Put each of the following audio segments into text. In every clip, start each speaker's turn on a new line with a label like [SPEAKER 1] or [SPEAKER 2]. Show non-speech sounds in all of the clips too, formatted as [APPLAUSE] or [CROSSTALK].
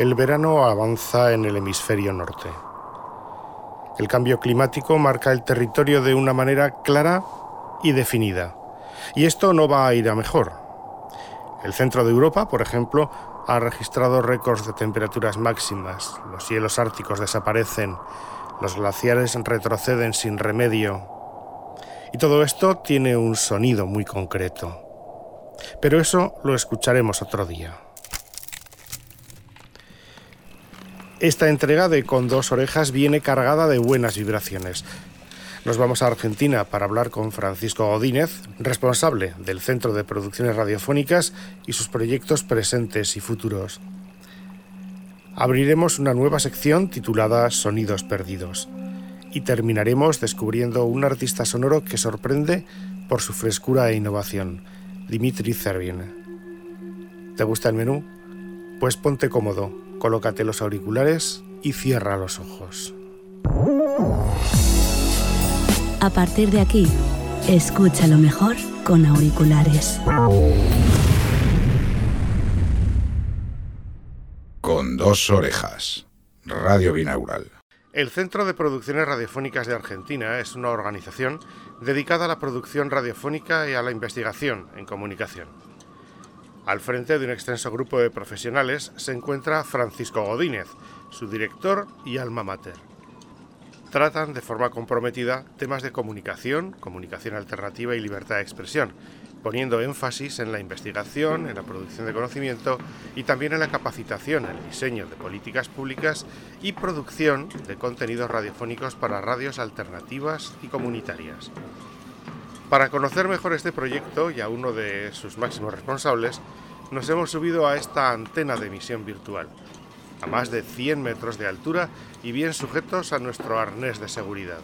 [SPEAKER 1] el verano avanza en el hemisferio norte. El cambio climático marca el territorio de una manera clara y definida. Y esto no va a ir a mejor. El centro de Europa, por ejemplo, ha registrado récords de temperaturas máximas, los cielos árticos desaparecen, los glaciares retroceden sin remedio. Y todo esto tiene un sonido muy concreto. Pero eso lo escucharemos otro día. Esta entrega de Con dos orejas viene cargada de buenas vibraciones. Nos vamos a Argentina para hablar con Francisco Godínez, responsable del Centro de Producciones Radiofónicas y sus proyectos presentes y futuros. Abriremos una nueva sección titulada Sonidos Perdidos y terminaremos descubriendo un artista sonoro que sorprende por su frescura e innovación, Dimitri Servin. ¿Te gusta el menú? Pues ponte cómodo, colócate los auriculares y cierra los ojos.
[SPEAKER 2] A partir de aquí, escucha lo mejor con auriculares.
[SPEAKER 3] Con dos orejas. Radio Binaural.
[SPEAKER 1] El Centro de Producciones Radiofónicas de Argentina es una organización dedicada a la producción radiofónica y a la investigación en comunicación. Al frente de un extenso grupo de profesionales se encuentra Francisco Godínez, su director y alma mater tratan de forma comprometida temas de comunicación, comunicación alternativa y libertad de expresión, poniendo énfasis en la investigación, en la producción de conocimiento y también en la capacitación, en el diseño de políticas públicas y producción de contenidos radiofónicos para radios alternativas y comunitarias. Para conocer mejor este proyecto y a uno de sus máximos responsables, nos hemos subido a esta antena de emisión virtual a más de 100 metros de altura y bien sujetos a nuestro arnés de seguridad.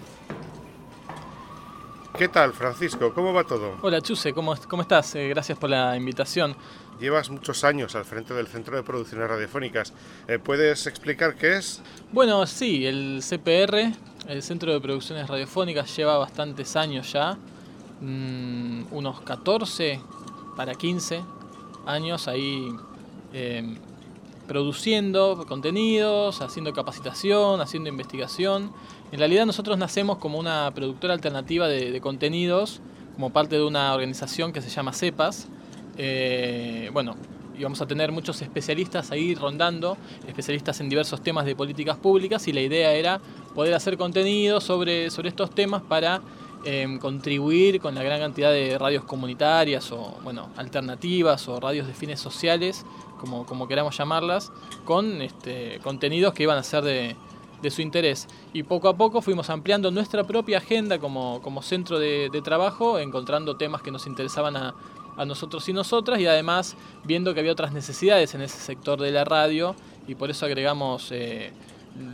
[SPEAKER 1] ¿Qué tal, Francisco? ¿Cómo va todo?
[SPEAKER 4] Hola, Chuse, ¿cómo, cómo estás? Eh, gracias por la invitación.
[SPEAKER 1] Llevas muchos años al frente del Centro de Producciones Radiofónicas. Eh, ¿Puedes explicar qué es?
[SPEAKER 4] Bueno, sí, el CPR, el Centro de Producciones Radiofónicas, lleva bastantes años ya, mm, unos 14 para 15 años ahí eh, produciendo contenidos, haciendo capacitación, haciendo investigación. En realidad nosotros nacemos como una productora alternativa de, contenidos, como parte de una organización que se llama CEPAS. Eh, bueno, y vamos a tener muchos especialistas ahí rondando, especialistas en diversos temas de políticas públicas, y la idea era poder hacer contenidos sobre, sobre estos temas para em, contribuir con la gran cantidad de radios comunitarias o bueno, alternativas o radios de fines sociales como, como queramos llamarlas, con este, contenidos que iban a ser de, su interés. Y poco a poco fuimos ampliando nuestra propia agenda como, centro de, trabajo, encontrando temas que nos interesaban a, nosotros y nosotras, y además viendo que había otras necesidades en ese sector de la radio, y por eso agregamos eh,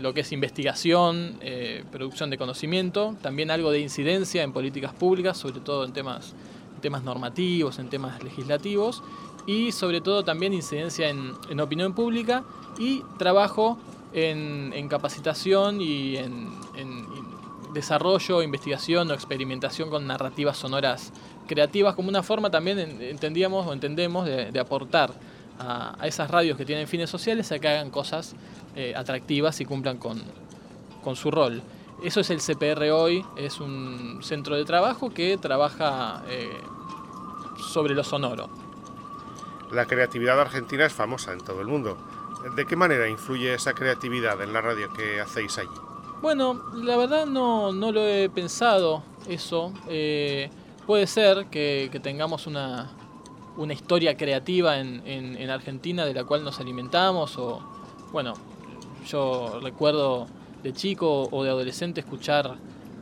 [SPEAKER 4] lo que es investigación, eh, producción de conocimiento, también algo de incidencia en políticas públicas, sobre todo en temas, temas normativos, en temas legislativos, y sobre todo también incidencia en, opinión pública y trabajo en, capacitación y en, desarrollo, investigación o experimentación con narrativas sonoras creativas como una forma también entendíamos o entendemos de, aportar a, esas radios que tienen fines sociales a que hagan cosas eh, atractivas y cumplan con, su rol. Eso es el CPR hoy, es un centro de trabajo que trabaja eh, sobre lo sonoro.
[SPEAKER 1] La creatividad argentina es famosa en todo el mundo. ¿De qué manera influye esa creatividad en la radio que hacéis allí?
[SPEAKER 4] Bueno, la verdad no, no lo he pensado eso. Eh, puede ser que, tengamos una, una, historia creativa en, en, Argentina de la cual nos alimentamos o, bueno, yo recuerdo de chico o de adolescente escuchar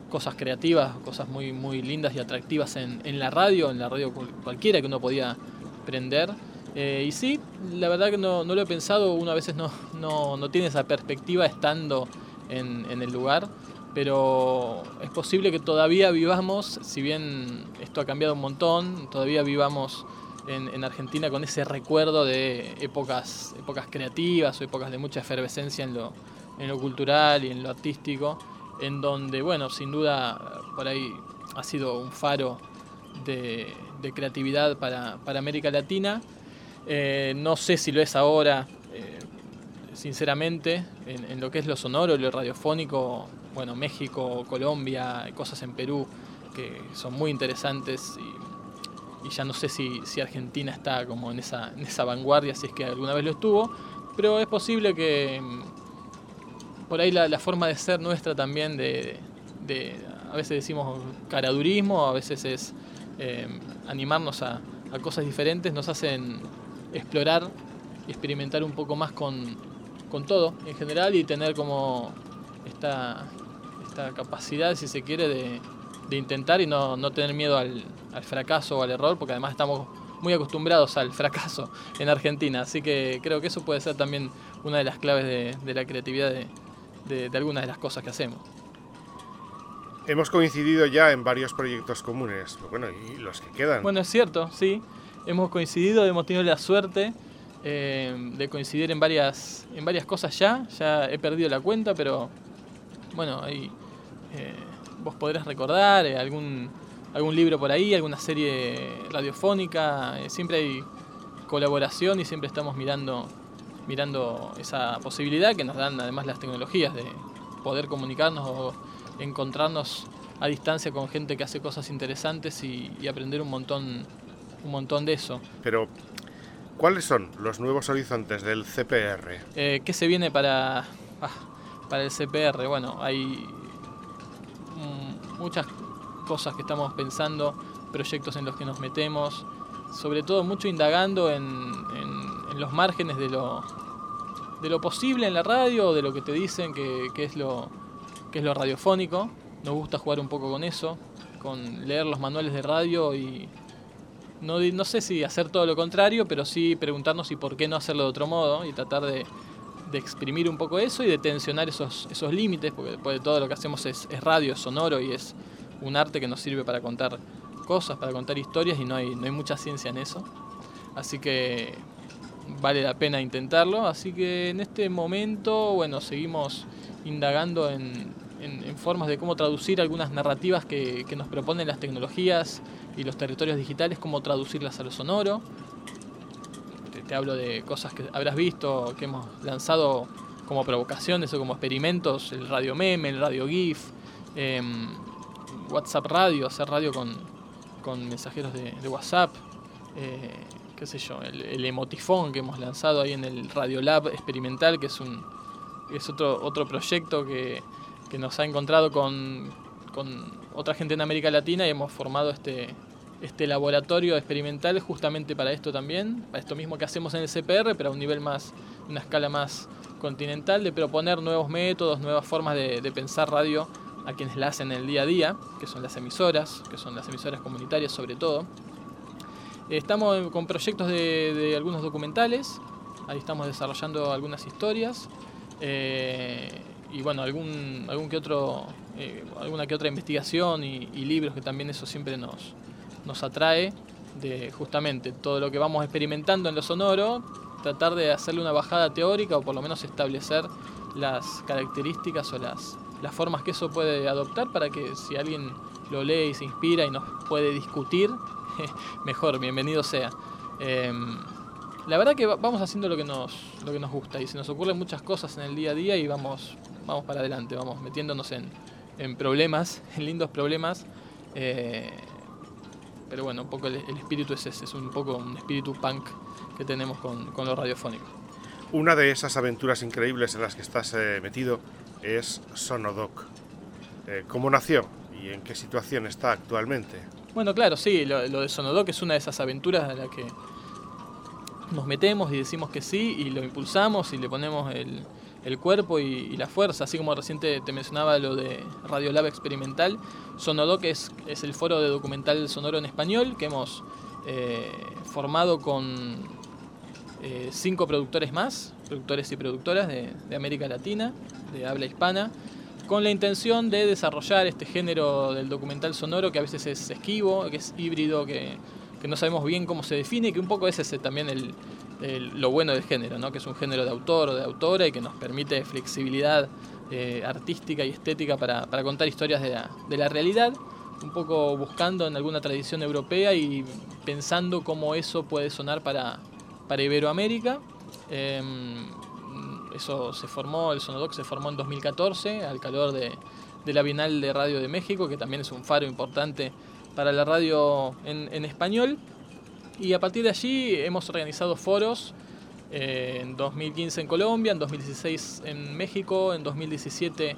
[SPEAKER 4] cosas creativas, cosas muy, muy lindas y atractivas en, en la radio, en la radio cualquiera que uno podía prender. Eh, y sí, la verdad que no, lo he pensado, uno a veces no, no, tiene esa perspectiva estando en, el lugar, pero es posible que todavía vivamos, si bien esto ha cambiado un montón, todavía vivamos en, Argentina con ese recuerdo de épocas, épocas creativas o épocas de mucha efervescencia en lo, en lo cultural y en lo artístico, en donde, bueno, sin duda por ahí ha sido un faro de, creatividad para, para América Latina. Eh, no sé si lo es ahora, eh, sinceramente, en, lo que es lo sonoro, lo radiofónico, bueno, México, Colombia, cosas en Perú que son muy interesantes y, ya no sé si, Argentina está como en esa, en esa vanguardia, si es que alguna vez lo estuvo, pero es posible que mm, por ahí la, forma de ser nuestra también de, a veces decimos caradurismo, a veces es eh, animarnos a, a cosas diferentes, nos hacen explorar y experimentar un poco más con, con todo en general y tener como esta, esta capacidad, si se quiere, de, de intentar y no, no tener miedo al, al, fracaso o al error, porque además estamos muy acostumbrados al fracaso en Argentina, así que creo que eso puede ser también una de las claves de, de la creatividad de, de, de algunas de las cosas que hacemos.
[SPEAKER 1] Hemos coincidido ya en varios proyectos comunes, bueno, y los que quedan.
[SPEAKER 4] Bueno, es cierto, sí. Hemos coincidido, hemos tenido la suerte eh, de coincidir en varias, en varias cosas ya. Ya he perdido la cuenta, pero bueno, ahí eh, vos podrás recordar eh, algún, algún libro por ahí, alguna serie radiofónica. siempre hay colaboración y siempre estamos mirando, mirando esa posibilidad que nos dan además las tecnologías de poder comunicarnos o encontrarnos a distancia con gente que hace cosas interesantes y, y aprender un montón un montón de eso.
[SPEAKER 1] Pero ¿Cuáles son los nuevos horizontes del CPR?
[SPEAKER 4] Eh, ¿Qué se viene para, ah, para el CPR? Bueno, hay muchas cosas que estamos pensando, proyectos en los que nos metemos, sobre todo mucho indagando en, los márgenes de lo, de lo posible en la radio, de lo que te dicen que, es lo, es radiofónico. Nos gusta jugar un poco con eso, con leer los manuales de radio y no, no sé si hacer todo lo contrario, pero sí preguntarnos y por qué no hacerlo de otro modo y tratar de, exprimir un poco eso y de tensionar esos, límites, porque después de todo lo que hacemos es, radio, es sonoro y es un arte que nos sirve para contar cosas, para contar historias y no hay, no hay mucha ciencia en eso. Así que vale la pena intentarlo. Así que en este momento, bueno, seguimos indagando en, en, formas de cómo traducir algunas narrativas que, que nos proponen las tecnologías y los territorios digitales, cómo traducirlas a lo sonoro. Te, hablo de cosas que habrás visto, que hemos lanzado como provocaciones o como experimentos, el radio meme, el radio GIF, em, WhatsApp radio, hacer radio con, con mensajeros de, WhatsApp, eh, qué sé yo, el, el, emotifón que hemos lanzado ahí en el Radio Lab experimental, que es un es otro, otro proyecto que, que nos ha encontrado con, con otra gente en América Latina y hemos formado este, este laboratorio experimental justamente para esto también, para esto mismo que hacemos en el CPR, pero a un nivel más, una escala más continental, de proponer nuevos métodos, nuevas formas de, pensar radio a quienes la hacen en el día a día, que son las emisoras, que son las emisoras comunitarias sobre todo. Estamos con proyectos de, algunos documentales, ahí estamos desarrollando algunas historias. Eh, y bueno, algún, algún que otro, eh, alguna que otra investigación y, libros que también eso siempre nos, nos atrae de justamente todo lo que vamos experimentando en lo sonoro, tratar de hacerle una bajada teórica o por lo menos establecer las características o las, las formas que eso puede adoptar para que si alguien lo lee y se inspira y nos puede discutir, [LAUGHS] mejor, bienvenido sea. Em, la verdad que vamos haciendo lo que nos lo que nos gusta y se nos ocurren muchas cosas en el día a día y vamos vamos para adelante, vamos metiéndonos en, en problemas, [LAUGHS] en lindos problemas. Eh, pero bueno, un poco el, espíritu es ese, es un poco un espíritu punk que tenemos con, con lo radiofónico.
[SPEAKER 1] Una de esas aventuras increíbles en las que estás eh, metido es Sonodoc. Eh, ¿Cómo nació y en qué situación está actualmente?
[SPEAKER 4] Bueno, claro, sí, lo, de Sonodoc es una de esas aventuras en las que nos metemos y decimos que sí y lo impulsamos y le ponemos el, el cuerpo y, la fuerza, así como reciente te mencionaba lo de Radiolab Experimental. Sonodoc es, es el foro de documental sonoro en español que hemos eh, formado con eh, cinco productores más, productores y productoras de, América Latina, de habla hispana, con la intención de desarrollar este género del documental sonoro que a veces es esquivo, que es híbrido, que, que no sabemos bien cómo se define, que un poco es también el, lo bueno del género, ¿no? que es un género de autor o de autora y que nos permite flexibilidad eh, artística y estética para, contar historias de la, de la, realidad, un poco buscando en alguna tradición europea y pensando cómo eso puede sonar para, para Iberoamérica. Em, eso se formó, el Sonodoc se formó en 2014 al calor de, la Bienal de Radio de México, que también es un faro importante para la radio en, español. Y a partir de allí hemos organizado foros eh, en 2015 en Colombia, en 2016 en México, en 2017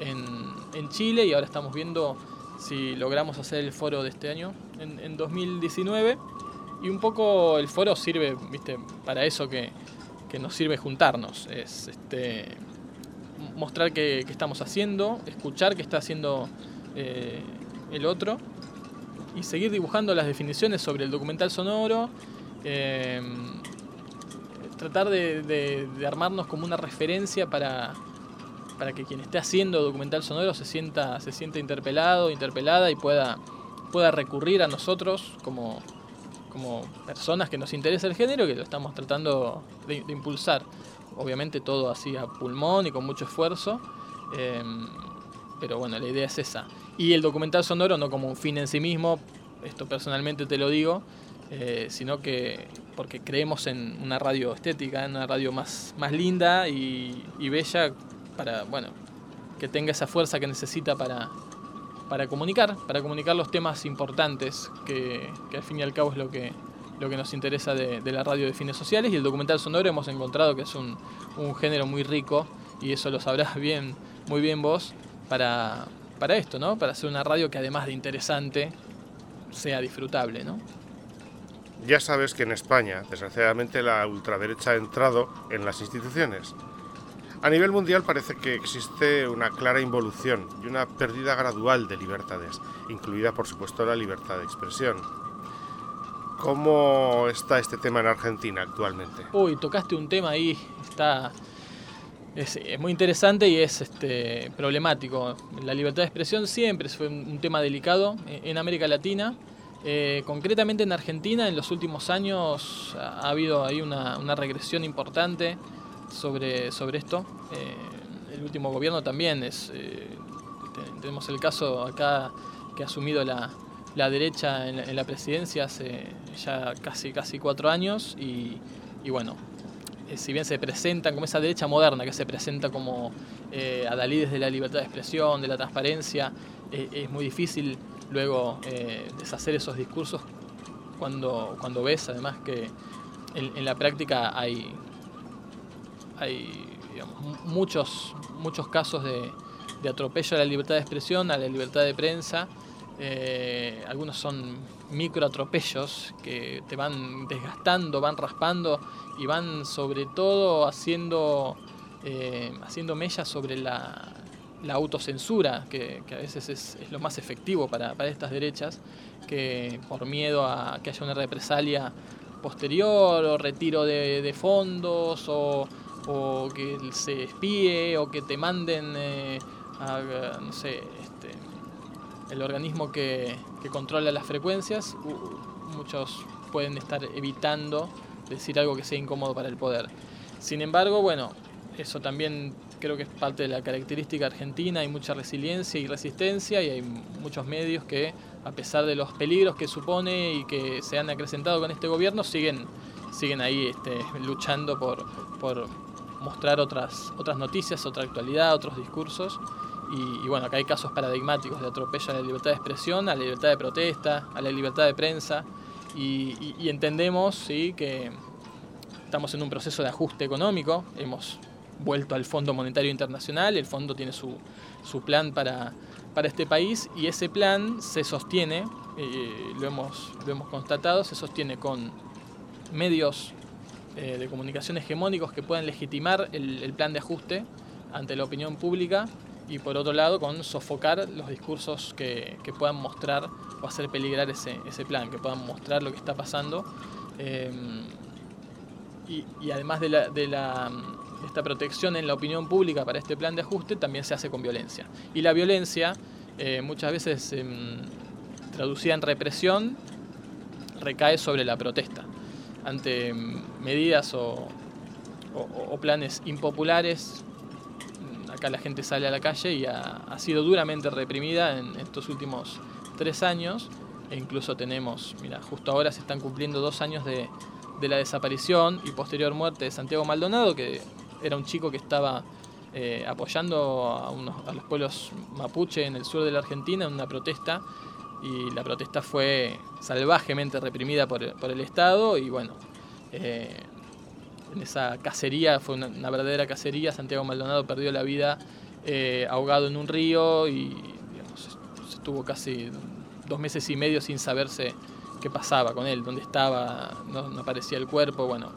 [SPEAKER 4] en, Chile y ahora estamos viendo si logramos hacer el foro de este año en 2019. Y un poco el foro sirve ¿viste? para eso que, que nos sirve juntarnos. Es este, mostrar qué, estamos haciendo, escuchar qué está haciendo eh, el otro y seguir dibujando las definiciones sobre el documental sonoro. Em, tratar de, armarnos como una referencia para, para que quien esté haciendo documental sonoro se sienta, se sienta interpelado, interpelada y pueda, pueda recurrir a nosotros como, como personas que nos interesa el género que lo estamos tratando de, impulsar. Obviamente todo así a pulmón y con mucho esfuerzo. Em, pero bueno, la idea es esa. Y el documental sonoro no como un fin en sí mismo, esto personalmente te lo digo, eh, sino que porque creemos en una radio estética, en una radio más, más linda y, y bella para, bueno, que tenga esa fuerza que necesita para, para comunicar, para comunicar los temas importantes, que, al fin y al cabo es lo que, lo que nos interesa de, la radio de fines sociales. Y el documental sonoro hemos encontrado que es un, género muy rico, y eso lo sabrás [LAUGHS] bien, muy bien vos, para, para esto, ¿no? Para hacer una radio que además de interesante, sea disfrutable, ¿no?
[SPEAKER 1] Ya sabes que en España, desgraciadamente, la ultraderecha ha entrado en las instituciones a nivel mundial parece que existe una clara involución y una pérdida gradual de libertades, incluida por supuesto la libertad de expresión. ¿Cómo está este tema en Argentina actualmente?
[SPEAKER 4] Uy, tocaste un tema ahí, está es, muy interesante y es este, problemático. La libertad de expresión siempre fue un, tema delicado en América Latina. Eh, concretamente en Argentina, en los últimos años ha, habido ahí una, una regresión importante sobre, sobre esto. Eh, el último gobierno también es. Eh, tenemos el caso acá que ha asumido la, la derecha en la, presidencia hace ya casi, casi cuatro años y, y bueno, eh, si bien se presentan como esa derecha moderna que se presenta como eh, adalides de la libertad de expresión, de la transparencia, es muy difícil luego deshacer esos discursos cuando, cuando ves además que en la práctica hay, hay muchos, muchos casos de, atropello a la libertad de expresión, a la libertad de prensa. Eh, algunos son microatropellos que te van desgastando, van raspando y van sobre todo haciendo, eh, haciendo mella sobre la, autocensura, que, a veces es, lo más efectivo para, para, estas derechas, que por miedo a que haya una represalia posterior o retiro de fondos o o que se espíe o que te manden eh, no sé, este, el organismo que, controla las frecuencias, muchos pueden estar evitando decir algo que sea incómodo para el poder. Sin embargo, bueno, eso también creo que es parte de la característica argentina, hay mucha resiliencia y resistencia y hay muchos medios que, a pesar de los peligros que supone y que se han acrecentado con este gobierno, siguen, siguen ahí este, luchando por mostrar otras, otras noticias, otra actualidad, otros discursos. Y, bueno, acá hay casos paradigmáticos de atropello a la libertad de expresión, a la libertad de protesta, a la libertad de prensa. Y, entendemos ¿sí? que estamos en un proceso de ajuste económico, hemos vuelto al Fondo Monetario Internacional, el fondo tiene su, su plan para, para este país y ese plan se sostiene, eh, lo, hemos, lo hemos constatado, se sostiene con medios eh, de comunicación hegemónicos que puedan legitimar el, plan de ajuste ante la opinión pública y por otro lado con sofocar los discursos que, puedan mostrar o hacer peligrar ese, ese, plan, que puedan mostrar lo que está pasando. Eh, y, además de, la, de, la, esta protección en la opinión pública para este plan de ajuste, también se hace con violencia. Y la violencia, eh, muchas veces em, traducida en represión, recae sobre la protesta ante medidas o, planes impopulares, acá la gente sale a la calle y ha, sido duramente reprimida en estos últimos tres años. E incluso tenemos, mira, justo ahora se están cumpliendo dos años de, la desaparición y posterior muerte de Santiago Maldonado, que era un chico que estaba eh, apoyando a, los pueblos mapuche en el sur de la Argentina en una protesta y la protesta fue salvajemente reprimida por, el Estado y bueno, eh, en esa cacería, fue una, verdadera cacería, Santiago Maldonado perdió la vida eh, ahogado en un río y estuvo casi dos meses y medio sin saberse qué pasaba con él, dónde estaba, no aparecía el cuerpo, bueno,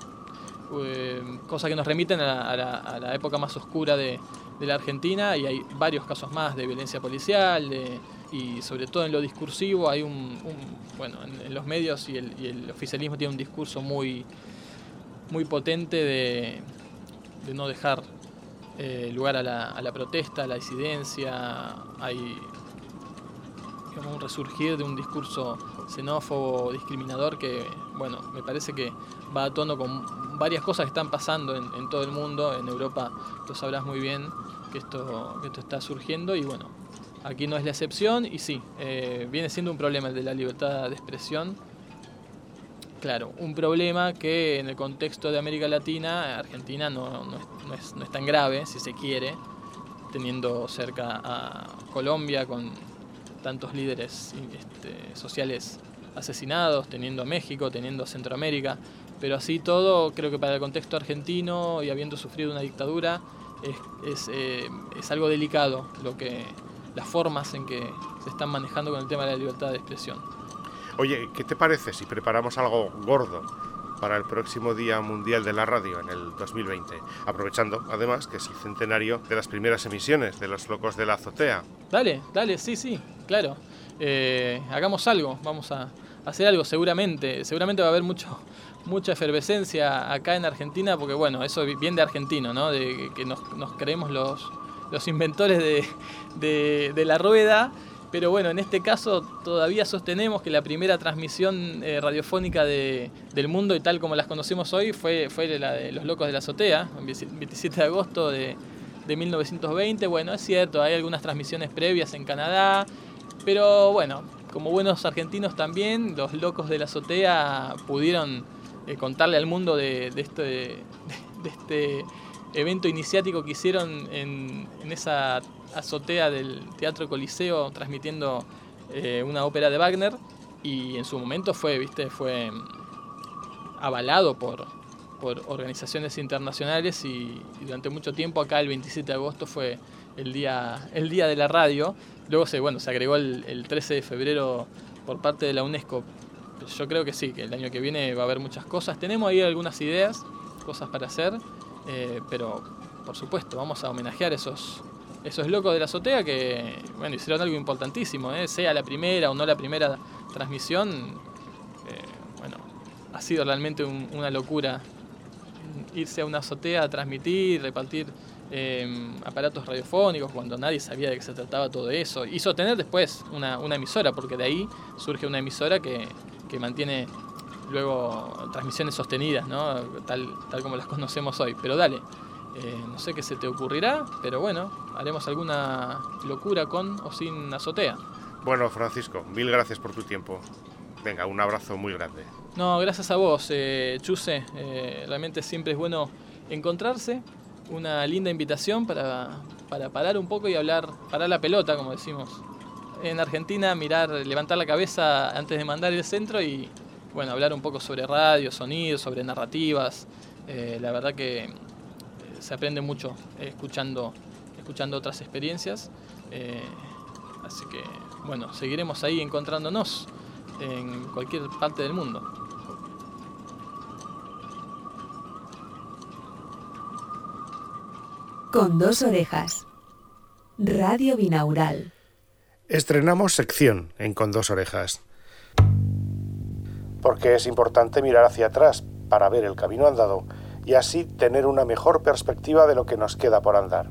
[SPEAKER 4] eh, cosas que nos remiten a la, época más oscura de, la Argentina y hay varios casos más de violencia policial y sobre todo en lo discursivo hay un, bueno, en, los medios y el, oficialismo tiene un discurso muy, muy potente de, no dejar eh, lugar a la, protesta, a la disidencia, hay un resurgir de un discurso xenófobo, discriminador que, bueno, me parece que va a tono con varias cosas que están pasando en, todo el mundo, en Europa lo sabrás muy bien que esto, esto está surgiendo y bueno, aquí no es la excepción y sí, eh, viene siendo un problema el de la libertad de expresión. Claro, un problema que en el contexto de América Latina, Argentina no, es, tan grave, si se quiere, teniendo cerca a Colombia con tantos líderes este, sociales asesinados, teniendo a México, teniendo a Centroamérica. Pero así todo, creo que para el contexto argentino y habiendo sufrido una dictadura, es, eh, es, algo delicado lo que, las formas en que se están manejando con el tema de la libertad de expresión.
[SPEAKER 1] Oye, ¿qué te parece si preparamos algo gordo para el próximo Día Mundial de la Radio en el 2020? Aprovechando, además, que es el centenario de las primeras emisiones de Los Locos de la Azotea.
[SPEAKER 4] Dale, dale, sí, sí, claro. Eh, hagamos algo, vamos a hacer algo seguramente. Seguramente va a haber mucho, mucha efervescencia acá en Argentina, porque bueno, eso viene de argentino, ¿no? De que nos, creemos los, los inventores de, de, la rueda. Pero bueno, en este caso todavía sostenemos que la primera transmisión eh, radiofónica de, del mundo y tal como las conocemos hoy fue, fue la de Los Locos de la Azotea, el 27 de agosto de, de 1920. Bueno, es cierto, hay algunas transmisiones previas en Canadá, pero bueno, como buenos argentinos también, los Locos de la Azotea pudieron eh, contarle al mundo de, este, de, este evento iniciático que hicieron en, esa azotea del Teatro Coliseo transmitiendo eh, una ópera de Wagner y en su momento fue, viste, fue avalado por, por organizaciones internacionales y, durante mucho tiempo acá el 27 de agosto fue el día, el día de la radio. Luego se, bueno, se agregó el, el 13 de febrero por parte de la UNESCO yo creo que sí, que el año que viene va a haber muchas cosas. Tenemos ahí algunas ideas, cosas para hacer, eh, pero por supuesto, vamos a homenajear esos, esos locos de la azotea que, bueno, hicieron algo importantísimo, ¿eh? sea la primera o no la primera transmisión. Eh, bueno, ha sido realmente una locura irse a una azotea a transmitir, repartir aparatos radiofónicos cuando nadie sabía de qué se trataba todo eso y sostener después una, una emisora, porque de ahí surge una emisora que, que mantiene luego transmisiones sostenidas, ¿no? tal, tal como las conocemos hoy. Pero dale, eh, no sé qué se te ocurrirá, pero bueno, haremos alguna locura con o sin azotea.
[SPEAKER 1] Bueno, Francisco, mil gracias por tu tiempo. Venga, un abrazo muy grande.
[SPEAKER 4] No, gracias a vos, eh, Chuse. Eh, realmente siempre es bueno encontrarse. Una linda invitación para, para parar un poco y hablar, parar la pelota, como decimos en Argentina mirar, levantar la cabeza antes de mandar el centro y bueno, hablar un poco sobre radio, sonido, sobre narrativas. Eh, la verdad que eh, se aprende mucho escuchando, escuchando otras experiencias. Eh, así que bueno, seguiremos ahí encontrándonos en cualquier parte del mundo.
[SPEAKER 2] Con dos orejas. Radio Binaural.
[SPEAKER 1] Estrenamos sección en Con dos orejas. Porque es importante mirar hacia atrás para ver el camino andado y así tener una mejor perspectiva de lo que nos queda por andar,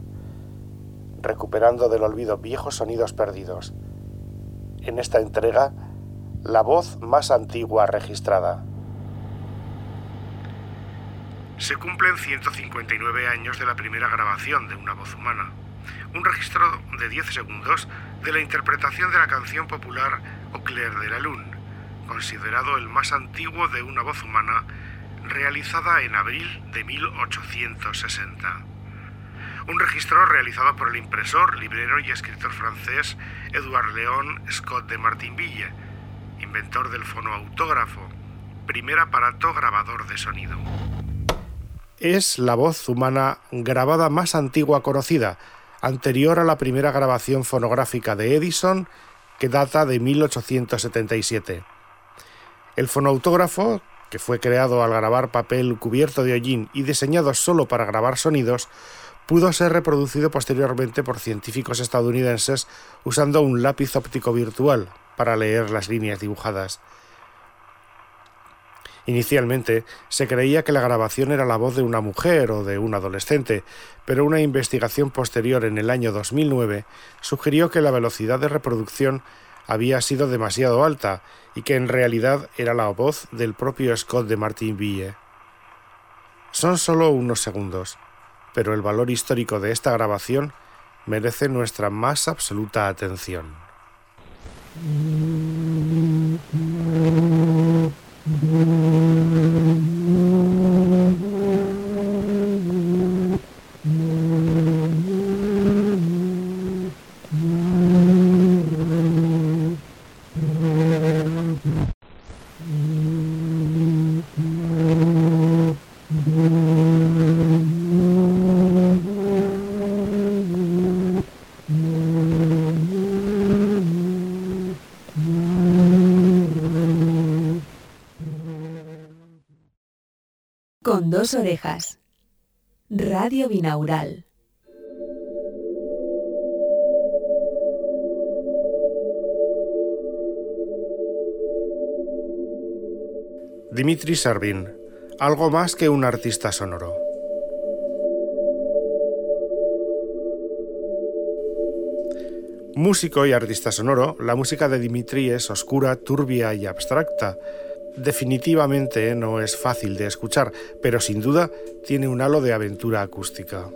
[SPEAKER 1] recuperando del olvido viejos sonidos perdidos. En esta entrega, la voz más antigua registrada. Se cumplen 159 años de la primera grabación de una voz humana un registro de 10 segundos de la interpretación de la canción popular Au clair de la lune, considerado el más antiguo de una voz humana realizada en abril de 1860. Un registro realizado por el impresor, librero y escritor francés Edouard Léon Scott de Martinville, inventor del fonoautógrafo, primer aparato grabador de sonido. Es la voz humana grabada más antigua conocida, anterior a la primera grabación fonográfica de Edison, que data de 1877. El fonoautógrafo, que fue creado al grabar papel cubierto de hollín y diseñado solo para grabar sonidos, pudo ser reproducido posteriormente por científicos estadounidenses usando un lápiz óptico virtual para leer las líneas dibujadas. Inicialmente se creía que la grabación era la voz de una mujer o de un adolescente, pero una investigación posterior en el año 2009 sugirió que la velocidad de reproducción había sido demasiado alta y que en realidad era la voz del propio Scott de Martinville. Son solo unos segundos, pero el valor histórico de esta grabación merece nuestra más absoluta atención. [LAUGHS]
[SPEAKER 2] orejas. Radio binaural.
[SPEAKER 1] Dimitri Servin, algo más que un artista sonoro. Músico y artista sonoro, la música de Dimitri es oscura, turbia y abstracta, definitivamente no es fácil de escuchar, pero sin duda tiene un halo de aventura acústica.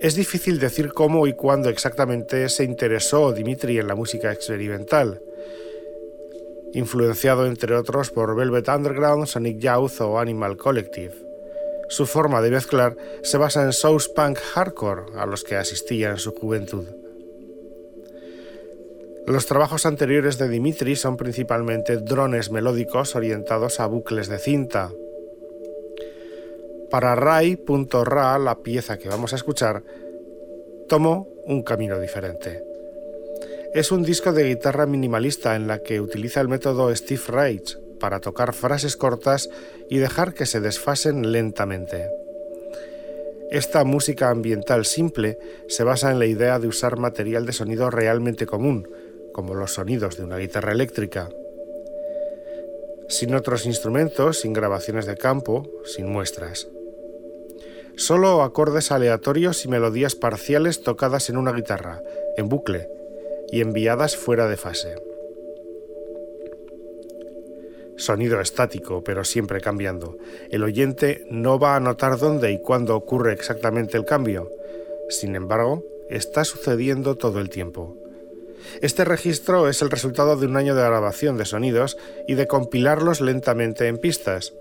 [SPEAKER 1] Es difícil decir cómo y cuándo exactamente se interesó Dimitri en la música experimental, influenciado entre otros por Velvet Underground, Sonic Youth o Animal Collective. Su forma de mezclar se basa en South Punk Hardcore, a los que asistía en su juventud. Los trabajos anteriores de Dimitri son principalmente drones melódicos orientados a bucles de cinta. Para Rai.ra, la pieza que vamos a escuchar, tomó un camino diferente. Es un disco de guitarra minimalista en la que utiliza el método Steve Reich para tocar frases cortas y dejar que se desfasen lentamente. Esta música ambiental simple se basa en la idea de usar material de sonido realmente común, como los sonidos de una guitarra eléctrica. Sin otros instrumentos, sin grabaciones de campo, sin muestras. Solo acordes aleatorios y melodías parciales tocadas en una guitarra, en bucle, y enviadas fuera de fase. Sonido estático, pero siempre cambiando. El oyente no va a notar dónde y cuándo ocurre exactamente el cambio. Sin embargo, está sucediendo todo el tiempo. Este registro es el resultado de un año de grabación de sonidos y de compilarlos lentamente en pistas.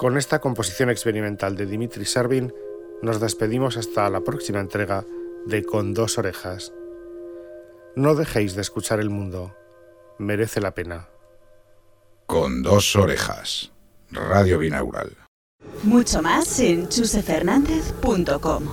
[SPEAKER 1] Con esta composición experimental de Dimitri Servin, nos despedimos hasta la próxima entrega de Con dos orejas. No dejéis de escuchar el mundo, merece la pena.
[SPEAKER 3] Con dos orejas, Radio Binaural.
[SPEAKER 2] Mucho más en chusefernandez.com.